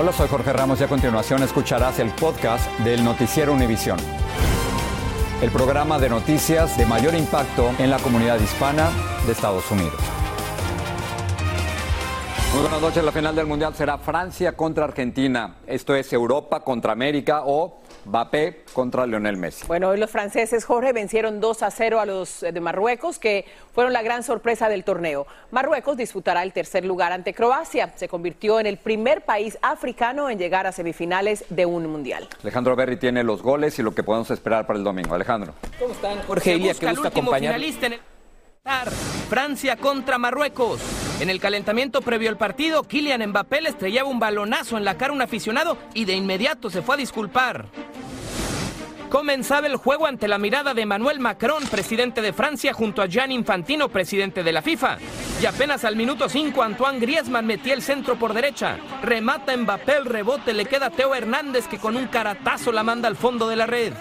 Hola, soy Jorge Ramos y a continuación escucharás el podcast del Noticiero Univisión. El programa de noticias de mayor impacto en la comunidad hispana de Estados Unidos. Muy buenas noches. La final del Mundial será Francia contra Argentina. Esto es Europa contra América o Mbappé contra Lionel Messi. Bueno, hoy los franceses, Jorge, vencieron 2 a 0 a los de Marruecos, que fueron la gran sorpresa del torneo. Marruecos disputará el tercer lugar ante Croacia. Se convirtió en el primer país africano en llegar a semifinales de un mundial. Alejandro Berry tiene los goles y lo que podemos esperar para el domingo. Alejandro. ¿Cómo están? Jorge Ilia, que gusta acompañar. Francia contra Marruecos. En el calentamiento previo al partido, Kylian Mbappé le estrellaba un balonazo en la cara a un aficionado y de inmediato se fue a disculpar. Comenzaba el juego ante la mirada de Emmanuel Macron, presidente de Francia, junto a Gian Infantino, presidente de la FIFA. Y apenas al minuto 5, Antoine Griezmann metía el centro por derecha. Remata Mbappé el rebote, le queda Teo Hernández que con un caratazo la manda al fondo de la red.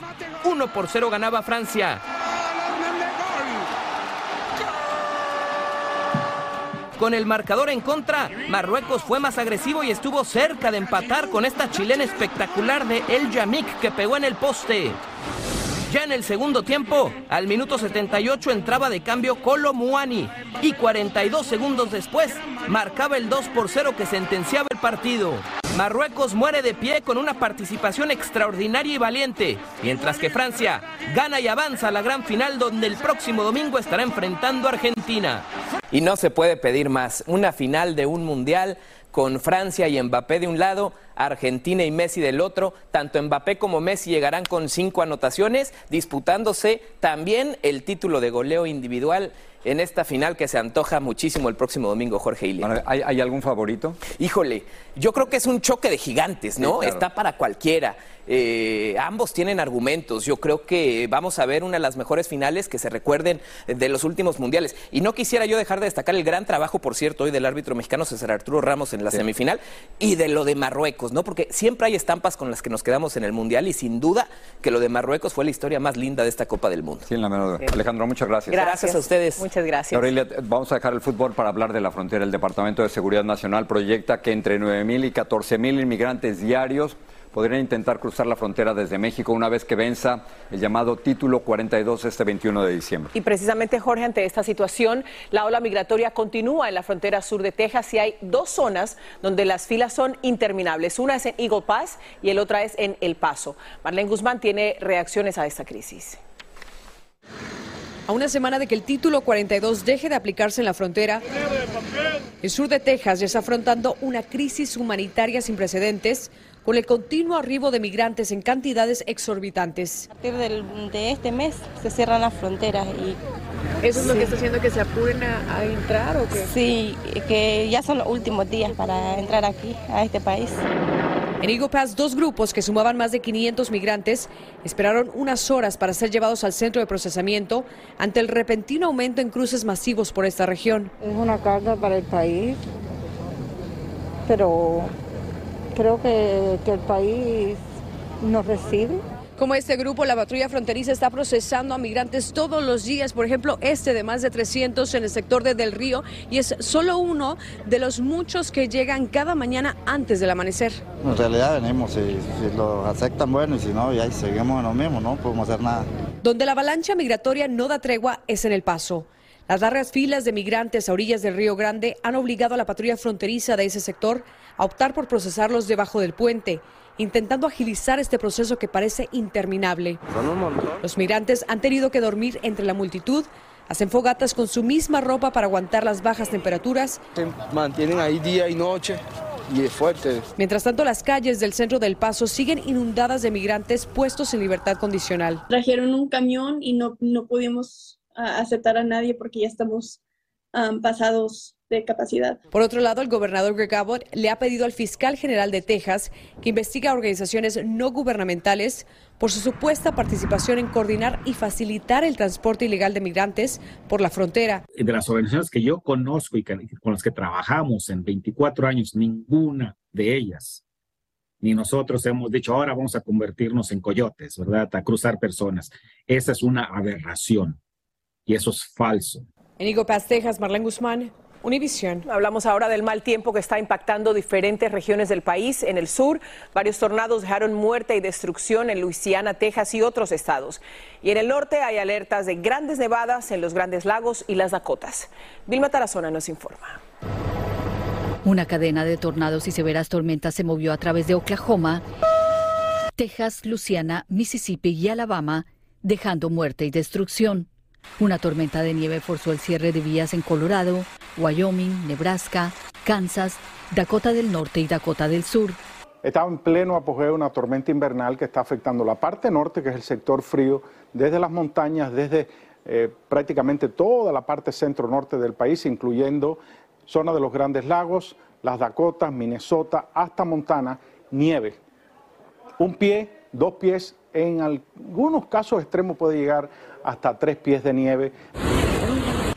1 por 0 ganaba Francia. Con el marcador en contra, Marruecos fue más agresivo y estuvo cerca de empatar con esta chilena espectacular de El Yamik que pegó en el poste. Ya en el segundo tiempo, al minuto 78 entraba de cambio Colo Muani y 42 segundos después marcaba el 2 por 0 que sentenciaba el partido. Marruecos muere de pie con una participación extraordinaria y valiente, mientras que Francia gana y avanza a la gran final donde el próximo domingo estará enfrentando a Argentina. Y no se puede pedir más. Una final de un mundial con Francia y Mbappé de un lado, Argentina y Messi del otro. Tanto Mbappé como Messi llegarán con cinco anotaciones, disputándose también el título de goleo individual en esta final que se antoja muchísimo el próximo domingo, Jorge Ilia. ¿Hay, hay algún favorito? Híjole, yo creo que es un choque de gigantes, ¿no? Sí, claro. Está para cualquiera. Eh, ambos tienen argumentos. Yo creo que vamos a ver una de las mejores finales que se recuerden de los últimos mundiales. Y no quisiera yo dejar de destacar el gran trabajo, por cierto, hoy del árbitro mexicano César Arturo Ramos en la semifinal y de lo de Marruecos, ¿no? Porque siempre hay estampas con las que nos quedamos en el mundial y sin duda que lo de Marruecos fue la historia más linda de esta Copa del Mundo. Sí, en la menor. Alejandro, muchas gracias. Gracias a ustedes. Muchas gracias. Aurelia, vamos a dejar el fútbol para hablar de la frontera. El Departamento de Seguridad Nacional proyecta que entre 9.000 y 14.000 inmigrantes diarios podrían intentar cruzar la frontera desde México una vez que venza el llamado Título 42 este 21 de diciembre. Y precisamente, Jorge, ante esta situación, la ola migratoria continúa en la frontera sur de Texas y hay dos zonas donde las filas son interminables. Una es en Eagle Pass y el otra es en El Paso. Marlene Guzmán tiene reacciones a esta crisis. A una semana de que el título 42 deje de aplicarse en la frontera, el sur de Texas ya está afrontando una crisis humanitaria sin precedentes con el continuo arribo de migrantes en cantidades exorbitantes. A partir del- de este mes se cierran las fronteras y ¿Eso es lo que está haciendo que se apuren a, a entrar o qué? sí, que ya son los últimos días para entrar aquí, a este país. En Eagle Pass, dos grupos que sumaban más de 500 migrantes esperaron unas horas para ser llevados al centro de procesamiento ante el repentino aumento en cruces masivos por esta región. Es una carga para el país, pero creo que, que el país nos recibe. Como este grupo, la patrulla fronteriza está procesando a migrantes todos los días, por ejemplo, este de más de 300 en el sector de Del Río, y es solo uno de los muchos que llegan cada mañana antes del amanecer. En realidad venimos, si, si lo aceptan, bueno, y si no, ya seguimos en lo mismo, no podemos hacer nada. Donde la avalancha migratoria no da tregua es en El Paso. Las largas filas de migrantes a orillas del Río Grande han obligado a la patrulla fronteriza de ese sector a optar por procesarlos debajo del puente. intentando agilizar este proceso que parece interminable. Los migrantes han tenido que dormir entre la multitud, hacen fogatas con su misma ropa para aguantar las bajas temperaturas. Se mantienen ahí día y noche y es fuerte. Mientras tanto, las calles del centro del Paso siguen inundadas de migrantes puestos en libertad condicional. Trajeron un camión y no, no pudimos ah, aceptar a nadie porque ya estamos ah, pasados de capacidad. Por otro lado, el gobernador Greg Abbott le ha pedido al fiscal general de Texas que investigue a organizaciones no gubernamentales por su supuesta participación en coordinar y facilitar el transporte ilegal de migrantes por la frontera. De las organizaciones que yo conozco y con las que trabajamos en 24 años, ninguna de ellas, ni nosotros hemos dicho ahora vamos a convertirnos en coyotes, ¿verdad? A cruzar personas. Esa es una aberración y eso es falso. En Pass, Texas, Marlene Guzmán, Univisión. Hablamos ahora del mal tiempo que está impactando diferentes regiones del país. En el sur, varios tornados dejaron muerte y destrucción en Luisiana, Texas y otros estados. Y en el norte hay alertas de grandes nevadas en los Grandes Lagos y las Dakotas. Vilma Tarazona nos informa. Una cadena de tornados y severas tormentas se movió a través de Oklahoma, Texas, Luisiana, Mississippi y Alabama, dejando muerte y destrucción. Una tormenta de nieve forzó el cierre de vías en Colorado, Wyoming, Nebraska, Kansas, Dakota del Norte y Dakota del Sur. Estaba en pleno apogeo una tormenta invernal que está afectando la parte norte, que es el sector frío, desde las montañas, desde eh, prácticamente toda la parte centro-norte del país, incluyendo zona de los Grandes Lagos, las Dakotas, Minnesota, hasta Montana, nieve. Un pie, dos pies, en algunos casos extremos puede llegar hasta tres pies de nieve.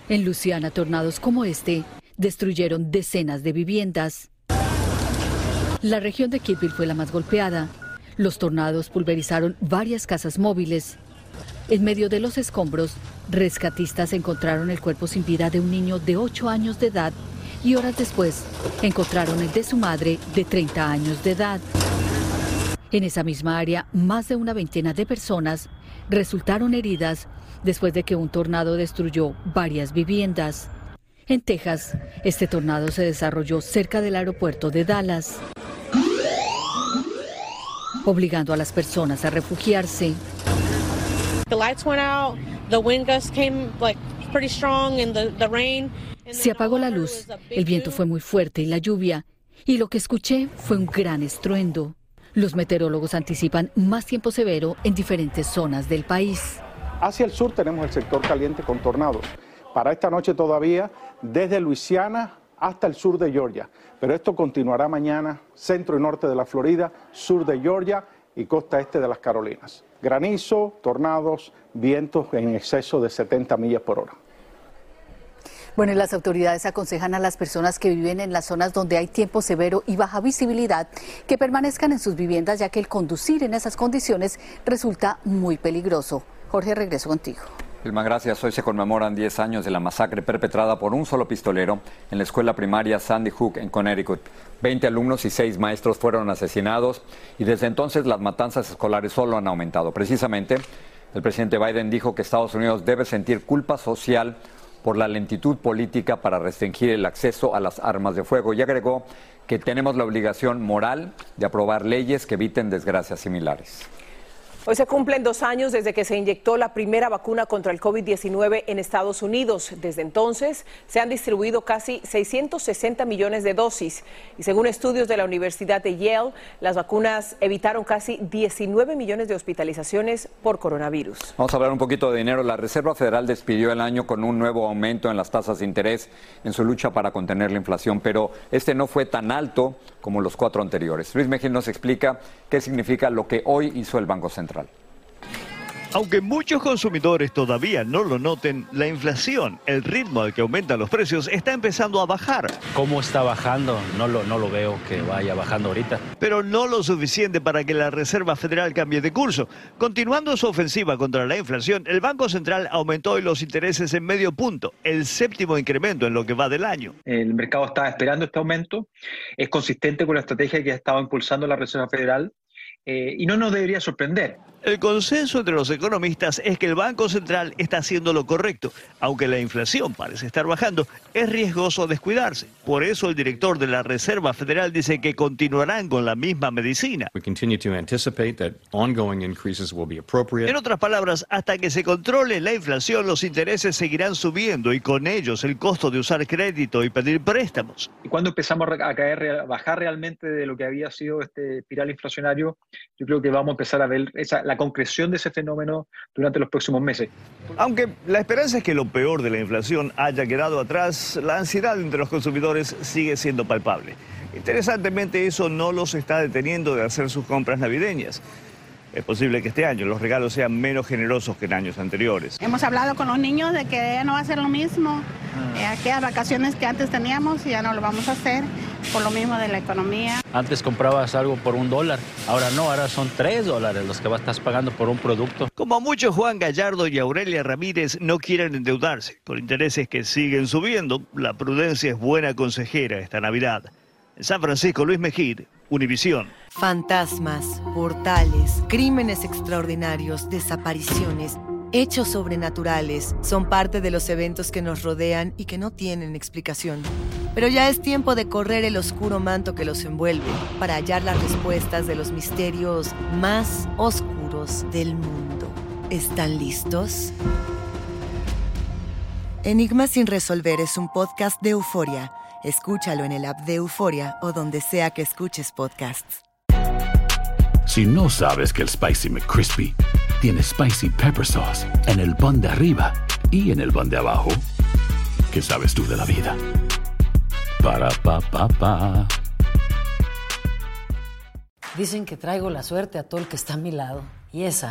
En Luciana, tornados como este destruyeron decenas de viviendas. La región de Kirkville fue la más golpeada. Los tornados pulverizaron varias casas móviles. En medio de los escombros, rescatistas encontraron el cuerpo sin vida de un niño de 8 años de edad y horas después encontraron el de su madre de 30 años de edad. En esa misma área, más de una veintena de personas resultaron heridas después de que un tornado destruyó varias viviendas. En Texas, este tornado se desarrolló cerca del aeropuerto de Dallas, obligando a las personas a refugiarse. Se apagó la luz, el viento fue muy fuerte y la lluvia, y lo que escuché fue un gran estruendo. Los meteorólogos anticipan más tiempo severo en diferentes zonas del país. Hacia el sur tenemos el sector caliente con tornados. Para esta noche todavía, desde Luisiana hasta el sur de Georgia. Pero esto continuará mañana, centro y norte de la Florida, sur de Georgia y costa este de las Carolinas. Granizo, tornados, vientos en exceso de 70 millas por hora. Bueno, las autoridades aconsejan a las personas que viven en las zonas donde hay tiempo severo y baja visibilidad que permanezcan en sus viviendas ya que el conducir en esas condiciones resulta muy peligroso. Jorge, regreso contigo. Vilma, gracias. Hoy se conmemoran 10 años de la masacre perpetrada por un solo pistolero en la escuela primaria Sandy Hook en Connecticut. 20 alumnos y 6 maestros fueron asesinados y desde entonces las matanzas escolares solo han aumentado. Precisamente, el presidente Biden dijo que Estados Unidos debe sentir culpa social por la lentitud política para restringir el acceso a las armas de fuego y agregó que tenemos la obligación moral de aprobar leyes que eviten desgracias similares. Hoy se cumplen dos años desde que se inyectó la primera vacuna contra el COVID-19 en Estados Unidos. Desde entonces se han distribuido casi 660 millones de dosis y según estudios de la Universidad de Yale, las vacunas evitaron casi 19 millones de hospitalizaciones por coronavirus. Vamos a hablar un poquito de dinero. La Reserva Federal despidió el año con un nuevo aumento en las tasas de interés en su lucha para contener la inflación, pero este no fue tan alto como los cuatro anteriores. Luis Mejil nos explica qué significa lo que hoy hizo el Banco Central. Aunque muchos consumidores todavía no lo noten, la inflación, el ritmo al que aumentan los precios, está empezando a bajar. ¿Cómo está bajando? No lo, no lo veo que vaya bajando ahorita. Pero no lo suficiente para que la Reserva Federal cambie de curso. Continuando su ofensiva contra la inflación, el Banco Central aumentó hoy los intereses en medio punto, el séptimo incremento en lo que va del año. El mercado estaba esperando este aumento. Es consistente con la estrategia que ha estado impulsando la Reserva Federal eh, y no nos debería sorprender. El consenso entre los economistas es que el Banco Central está haciendo lo correcto. Aunque la inflación parece estar bajando, es riesgoso descuidarse. Por eso el director de la Reserva Federal dice que continuarán con la misma medicina. En otras palabras, hasta que se controle la inflación, los intereses seguirán subiendo y con ellos el costo de usar crédito y pedir préstamos. Y cuando empezamos a caer, a bajar realmente de lo que había sido este espiral inflacionario, yo creo que vamos a empezar a ver esa la concreción de ese fenómeno durante los próximos meses. Aunque la esperanza es que lo peor de la inflación haya quedado atrás, la ansiedad entre los consumidores sigue siendo palpable. Interesantemente, eso no los está deteniendo de hacer sus compras navideñas. Es posible que este año los regalos sean menos generosos que en años anteriores. Hemos hablado con los niños de que ya no va a ser lo mismo. Eh, aquellas vacaciones que antes teníamos ya no lo vamos a hacer por lo mismo de la economía. Antes comprabas algo por un dólar, ahora no, ahora son tres dólares los que estás pagando por un producto. Como muchos, Juan Gallardo y Aurelia Ramírez no quieren endeudarse, con intereses que siguen subiendo. La prudencia es buena consejera esta Navidad. En San Francisco, Luis Mejid, Univisión. Fantasmas, portales, crímenes extraordinarios, desapariciones, hechos sobrenaturales son parte de los eventos que nos rodean y que no tienen explicación. Pero ya es tiempo de correr el oscuro manto que los envuelve para hallar las respuestas de los misterios más oscuros del mundo. ¿Están listos? Enigma sin resolver es un podcast de euforia. Escúchalo en el app de Euforia o donde sea que escuches podcasts. Si no sabes que el Spicy McCrispy tiene Spicy Pepper Sauce en el pan de arriba y en el pan de abajo, ¿qué sabes tú de la vida? Para, pa, pa, pa. Dicen que traigo la suerte a todo el que está a mi lado. Y esa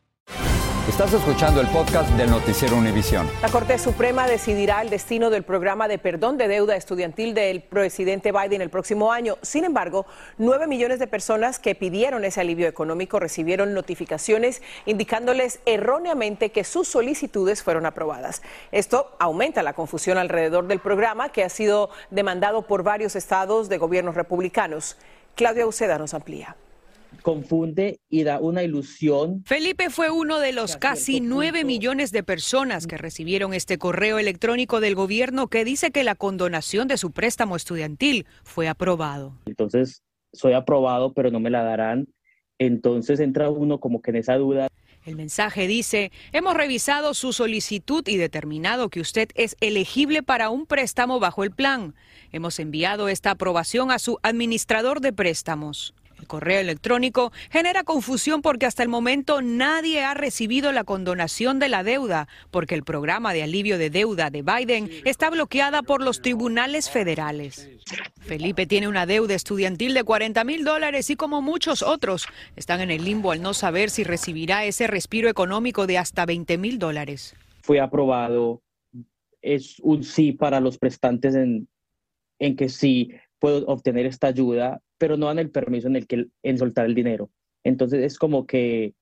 Estás escuchando el podcast del Noticiero Univisión. La Corte Suprema decidirá el destino del programa de perdón de deuda estudiantil del presidente Biden el próximo año. Sin embargo, nueve millones de personas que pidieron ese alivio económico recibieron notificaciones indicándoles erróneamente que sus solicitudes fueron aprobadas. Esto aumenta la confusión alrededor del programa que ha sido demandado por varios estados de gobiernos republicanos. Claudia Uceda nos amplía confunde y da una ilusión. Felipe fue uno de los casi nueve millones de personas que recibieron este correo electrónico del gobierno que dice que la condonación de su préstamo estudiantil fue aprobado. Entonces, soy aprobado, pero no me la darán. Entonces entra uno como que en esa duda. El mensaje dice, hemos revisado su solicitud y determinado que usted es elegible para un préstamo bajo el plan. Hemos enviado esta aprobación a su administrador de préstamos. El correo electrónico genera confusión porque hasta el momento nadie ha recibido la condonación de la deuda, porque el programa de alivio de deuda de Biden está bloqueada por los tribunales federales. Felipe tiene una deuda estudiantil de 40 mil dólares y como muchos otros están en el limbo al no saber si recibirá ese respiro económico de hasta 20 mil dólares. Fue aprobado, es un sí para los prestantes en, en que sí puedo obtener esta ayuda, pero no dan el permiso en el que en soltar el dinero. Entonces es como que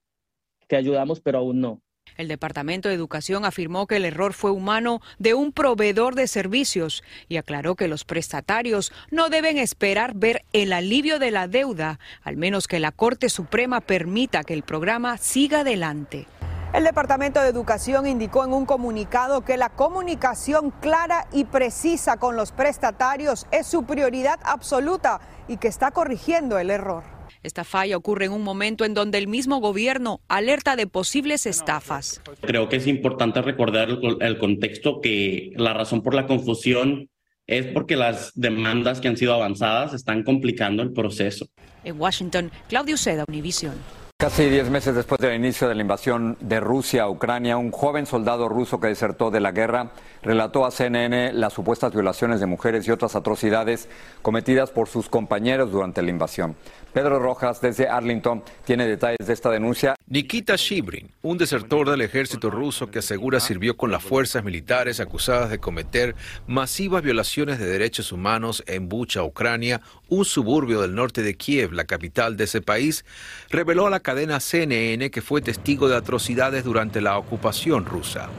te ayudamos, pero aún no. El Departamento de Educación afirmó que el error fue humano de un proveedor de servicios y aclaró que los prestatarios no deben esperar ver el alivio de la deuda, al menos que la Corte Suprema permita que el programa siga adelante. El Departamento de Educación indicó en un comunicado que la comunicación clara y precisa con los prestatarios es su prioridad absoluta y que está corrigiendo el error. Esta falla ocurre en un momento en donde el mismo gobierno alerta de posibles estafas. Creo que es importante recordar el contexto que la razón por la confusión es porque las demandas que han sido avanzadas están complicando el proceso. En Washington, Claudio Seda, Univision. Casi diez meses después del inicio de la invasión de Rusia a Ucrania, un joven soldado ruso que desertó de la guerra relató a CNN las supuestas violaciones de mujeres y otras atrocidades cometidas por sus compañeros durante la invasión. Pedro Rojas, desde Arlington, tiene detalles de esta denuncia. Nikita Shibrin, un desertor del ejército ruso que asegura sirvió con las fuerzas militares acusadas de cometer masivas violaciones de derechos humanos en Bucha, Ucrania, un suburbio del norte de Kiev, la capital de ese país, reveló a la cadena CNN que fue testigo de atrocidades durante la ocupación rusa.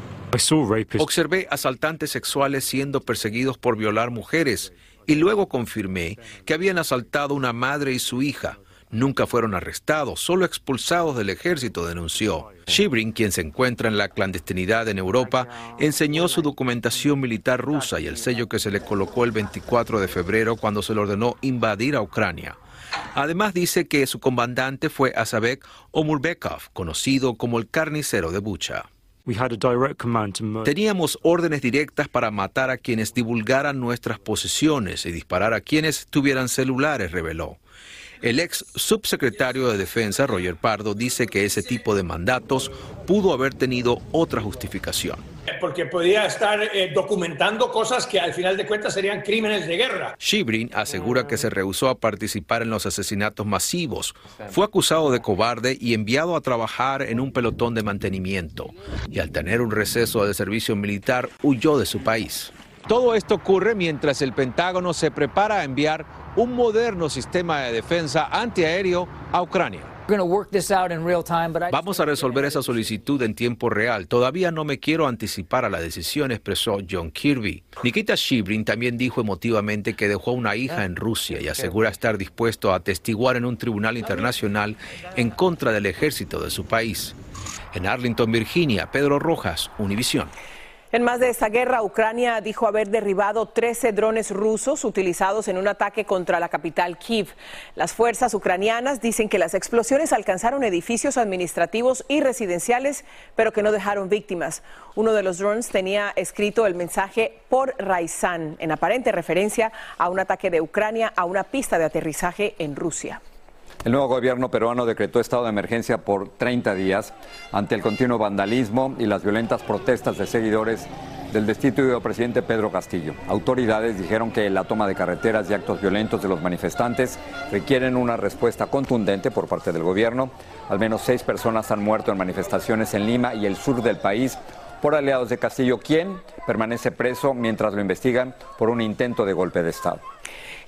Observé asaltantes sexuales siendo perseguidos por violar mujeres y luego confirmé que habían asaltado una madre y su hija. Nunca fueron arrestados, solo expulsados del ejército, denunció. Shibrin, quien se encuentra en la clandestinidad en Europa, enseñó su documentación militar rusa y el sello que se le colocó el 24 de febrero cuando se le ordenó invadir a Ucrania. Además dice que su comandante fue Azabek Omurbekov, conocido como el carnicero de Bucha. Teníamos órdenes directas para matar a quienes divulgaran nuestras posesiones y disparar a quienes tuvieran celulares, reveló. El ex subsecretario de Defensa, Roger Pardo, dice que ese tipo de mandatos pudo haber tenido otra justificación. Porque podía estar eh, documentando cosas que al final de cuentas serían crímenes de guerra. Shibrin asegura que se rehusó a participar en los asesinatos masivos. Fue acusado de cobarde y enviado a trabajar en un pelotón de mantenimiento. Y al tener un receso de servicio militar, huyó de su país. Todo esto ocurre mientras el Pentágono se prepara a enviar un moderno sistema de defensa antiaéreo a Ucrania. Vamos a resolver esa solicitud en tiempo real. Todavía no me quiero anticipar a la decisión, expresó John Kirby. Nikita Shibrin también dijo emotivamente que dejó una hija en Rusia y asegura estar dispuesto a atestiguar en un tribunal internacional en contra del ejército de su país. En Arlington, Virginia, Pedro Rojas, Univisión. En más de esta guerra, Ucrania dijo haber derribado 13 drones rusos utilizados en un ataque contra la capital Kiev. Las fuerzas ucranianas dicen que las explosiones alcanzaron edificios administrativos y residenciales, pero que no dejaron víctimas. Uno de los drones tenía escrito el mensaje por Raizan, en aparente referencia a un ataque de Ucrania a una pista de aterrizaje en Rusia. El nuevo gobierno peruano decretó estado de emergencia por 30 días ante el continuo vandalismo y las violentas protestas de seguidores del destituido presidente Pedro Castillo. Autoridades dijeron que la toma de carreteras y actos violentos de los manifestantes requieren una respuesta contundente por parte del gobierno. Al menos seis personas han muerto en manifestaciones en Lima y el sur del país por aliados de Castillo, quien permanece preso mientras lo investigan por un intento de golpe de Estado.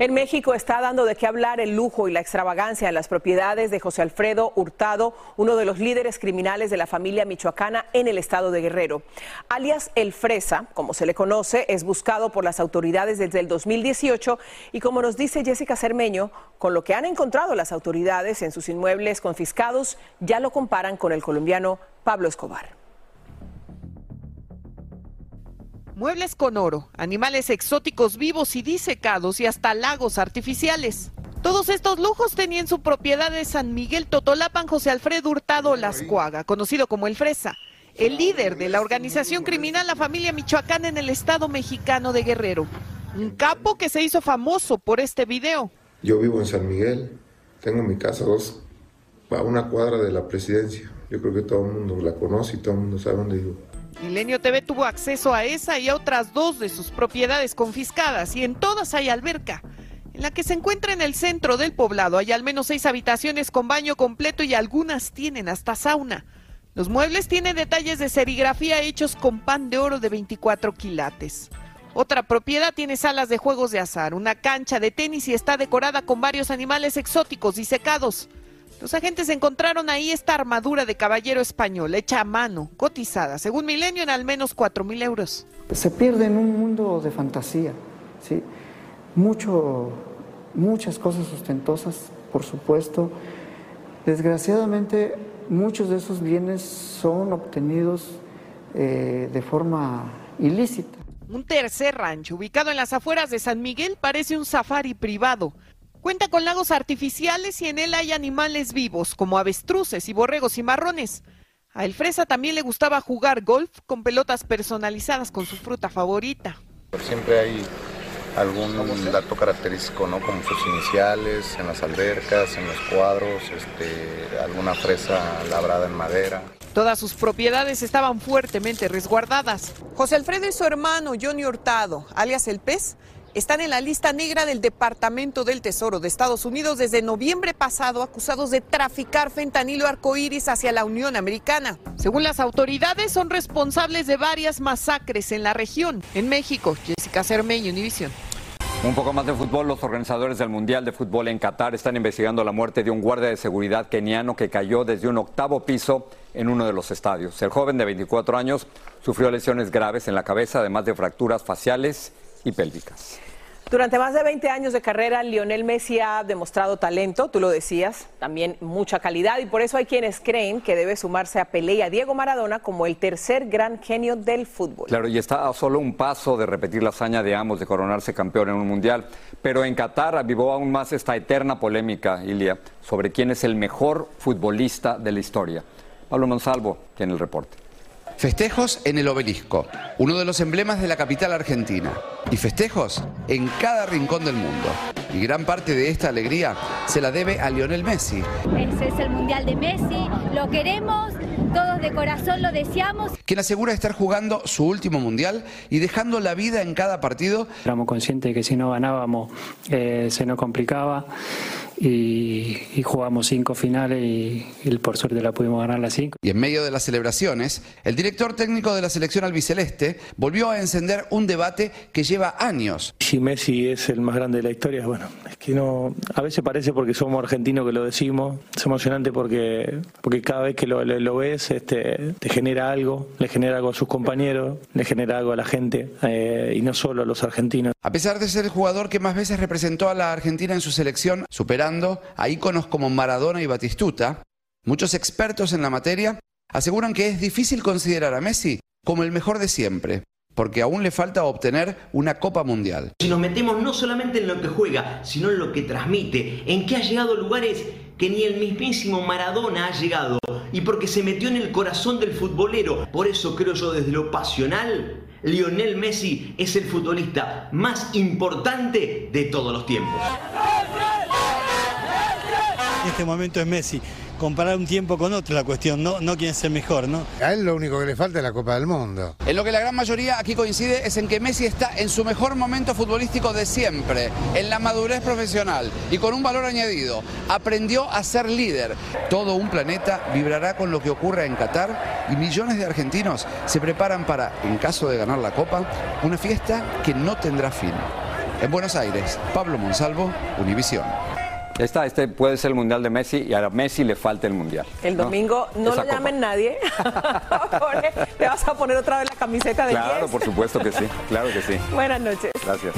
En México está dando de qué hablar el lujo y la extravagancia en las propiedades de José Alfredo Hurtado, uno de los líderes criminales de la familia michoacana en el estado de Guerrero. Alias El Fresa, como se le conoce, es buscado por las autoridades desde el 2018 y como nos dice Jessica Cermeño, con lo que han encontrado las autoridades en sus inmuebles confiscados, ya lo comparan con el colombiano Pablo Escobar. Muebles con oro, animales exóticos vivos y disecados y hasta lagos artificiales. Todos estos lujos tenían su propiedad de San Miguel Totolapan José Alfredo Hurtado Lascuaga, conocido como El Fresa, el líder de la organización criminal La Familia Michoacán en el estado mexicano de Guerrero. Un capo que se hizo famoso por este video. Yo vivo en San Miguel, tengo mi casa dos, a una cuadra de la presidencia. Yo creo que todo el mundo la conoce y todo el mundo sabe dónde vivo. Milenio TV tuvo acceso a esa y a otras dos de sus propiedades confiscadas y en todas hay alberca. En la que se encuentra en el centro del poblado hay al menos seis habitaciones con baño completo y algunas tienen hasta sauna. Los muebles tienen detalles de serigrafía hechos con pan de oro de 24 quilates. Otra propiedad tiene salas de juegos de azar, una cancha de tenis y está decorada con varios animales exóticos y secados. Los agentes encontraron ahí esta armadura de caballero español, hecha a mano, cotizada, según Milenio, en al menos 4 mil euros. Se pierde en un mundo de fantasía, ¿sí? Mucho, muchas cosas ostentosas, por supuesto. Desgraciadamente, muchos de esos bienes son obtenidos eh, de forma ilícita. Un tercer rancho, ubicado en las afueras de San Miguel, parece un safari privado. Cuenta con lagos artificiales y en él hay animales vivos, como avestruces y borregos y marrones. A El Fresa también le gustaba jugar golf con pelotas personalizadas con su fruta favorita. Siempre hay algún dato característico, ¿no? Como sus iniciales, en las albercas, en los cuadros, este, alguna fresa labrada en madera. Todas sus propiedades estaban fuertemente resguardadas. José Alfredo y su hermano Johnny Hurtado, alias El Pez, están en la lista negra del Departamento del Tesoro de Estados Unidos desde noviembre pasado, acusados de traficar fentanilo arcoíris hacia la Unión Americana. Según las autoridades, son responsables de varias masacres en la región. En México, Jessica Cermeño, Univisión. Un poco más de fútbol, los organizadores del Mundial de Fútbol en Qatar están investigando la muerte de un guardia de seguridad keniano que cayó desde un octavo piso en uno de los estadios. El joven de 24 años sufrió lesiones graves en la cabeza, además de fracturas faciales y pélvicas. Durante más de 20 años de carrera, Lionel Messi ha demostrado talento, tú lo decías, también mucha calidad y por eso hay quienes creen que debe sumarse a Pelé y a Diego Maradona como el tercer gran genio del fútbol. Claro, y está a solo un paso de repetir la hazaña de ambos de coronarse campeón en un mundial. Pero en Qatar avivó aún más esta eterna polémica, Ilia, sobre quién es el mejor futbolista de la historia. Pablo Monsalvo tiene el reporte. Festejos en el obelisco, uno de los emblemas de la capital argentina. Y festejos en cada rincón del mundo. Y gran parte de esta alegría se la debe a Lionel Messi. Ese es el Mundial de Messi, lo queremos, todos de corazón lo deseamos. Quien asegura estar jugando su último mundial y dejando la vida en cada partido. Éramos conscientes de que si no ganábamos eh, se nos complicaba y, y jugamos cinco finales y, y por suerte la pudimos ganar las cinco. Y en medio de las celebraciones, el director técnico de la selección albiceleste volvió a encender un debate que lleva años. Si Messi es el más grande de la historia, bueno, es que no, a veces parece porque somos argentinos que lo decimos, es emocionante porque, porque cada vez que lo, lo- lo ves este, te genera algo, le genera algo a sus compañeros, le genera algo a la gente eh, y no solo a los argentinos. A pesar de ser el jugador que más veces representó a la Argentina en su selección, superando a íconos como Maradona y Batistuta, muchos expertos en la materia aseguran que es difícil considerar a Messi como el mejor de siempre, porque aún le falta obtener una Copa Mundial. Si nos metemos no solamente en lo que juega, sino en lo que transmite, en que ha llegado a lugares que ni el mismísimo Maradona ha llegado, y porque se metió en el corazón del futbolero. Por eso creo yo desde lo pasional, Lionel Messi es el futbolista más importante de todos los tiempos. En este momento es Messi. Comparar un tiempo con otro es la cuestión, no, no quién es el mejor, ¿no? A él lo único que le falta es la Copa del Mundo. En lo que la gran mayoría aquí coincide es en que Messi está en su mejor momento futbolístico de siempre, en la madurez profesional y con un valor añadido. Aprendió a ser líder. Todo un planeta vibrará con lo que ocurra en Qatar y millones de argentinos se preparan para, en caso de ganar la Copa, una fiesta que no tendrá fin. En Buenos Aires, Pablo Monsalvo, Univisión. Ya está, este puede ser el Mundial de Messi y a Messi le falta el Mundial. El domingo no, Esa lo copa. llamen nadie. Te vas a poner otra vez la camiseta de Claro, 10. por supuesto que sí, claro que sí. Buenas noches. Gracias.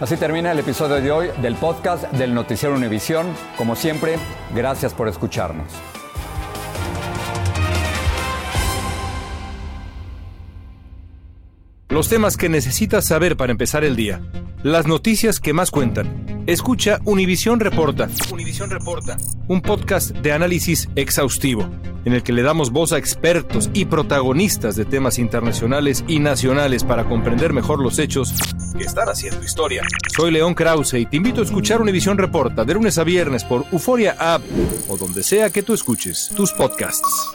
Así termina el episodio de hoy del podcast del Noticiero Univisión. Como siempre, gracias por escucharnos. Los temas que necesitas saber para empezar el día. Las noticias que más cuentan. Escucha Univisión Reporta. Univisión Reporta. Un podcast de análisis exhaustivo, en el que le damos voz a expertos y protagonistas de temas internacionales y nacionales para comprender mejor los hechos que están haciendo historia. Soy León Krause y te invito a escuchar Univisión Reporta de lunes a viernes por Euforia App o donde sea que tú escuches tus podcasts.